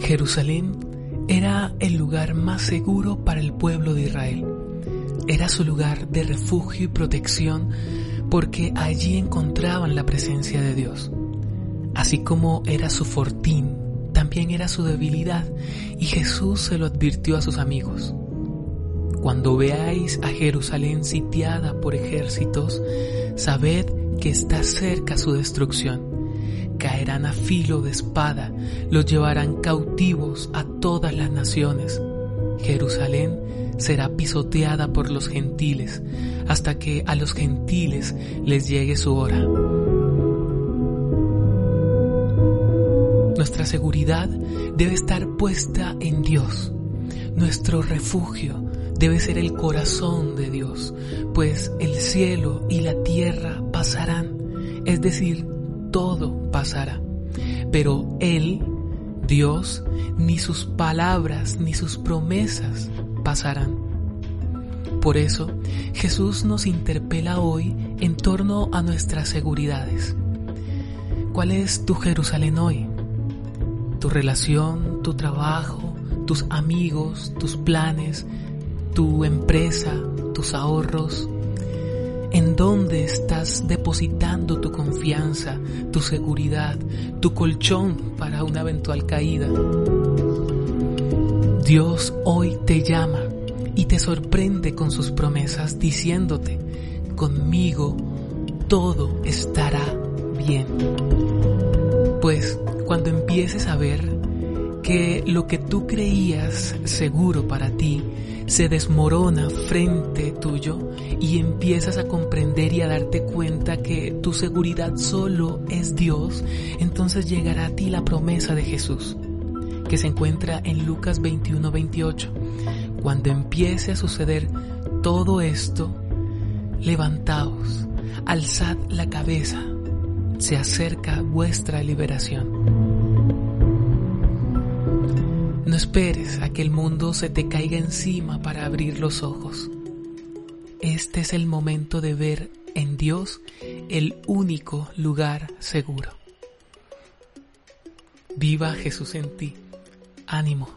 Jerusalén era el lugar más seguro para el pueblo de Israel. Era su lugar de refugio y protección porque allí encontraban la presencia de Dios. Así como era su fortín, también era su debilidad y Jesús se lo advirtió a sus amigos. Cuando veáis a Jerusalén sitiada por ejércitos, sabed que está cerca su destrucción. Caerán a filo de espada, los llevarán cautivos a todas las naciones. Jerusalén será pisoteada por los gentiles, hasta que a los gentiles les llegue su hora. Nuestra seguridad debe estar puesta en Dios. Nuestro refugio debe ser el corazón de Dios, pues el cielo y la tierra pasarán, es decir, todo Pero Él, Dios, ni sus palabras ni sus promesas pasarán. Por eso, Jesús nos interpela hoy en torno a nuestras seguridades. ¿Cuál es tu Jerusalén hoy? Tu relación, tu trabajo, tus amigos, tus planes, tu empresa, tus ahorros, dónde estás depositando tu confianza, tu seguridad, tu colchón para una eventual caída. Dios hoy te llama y te sorprende con sus promesas diciéndote, conmigo todo estará bien. Pues cuando empieces a ver que lo que tú creías seguro para ti se desmorona frente tuyo y empiezas a comprender y a darte cuenta que tu seguridad solo es Dios, entonces llegará a ti la promesa de Jesús, que se encuentra en Lucas 21, 28. Cuando empiece a suceder todo esto, levantaos, alzad la cabeza, se acerca vuestra liberación. No esperes a que el mundo se te caiga encima para abrir los ojos. Este es el momento de ver en Dios el único lugar seguro. Viva Jesús en ti. Ánimo.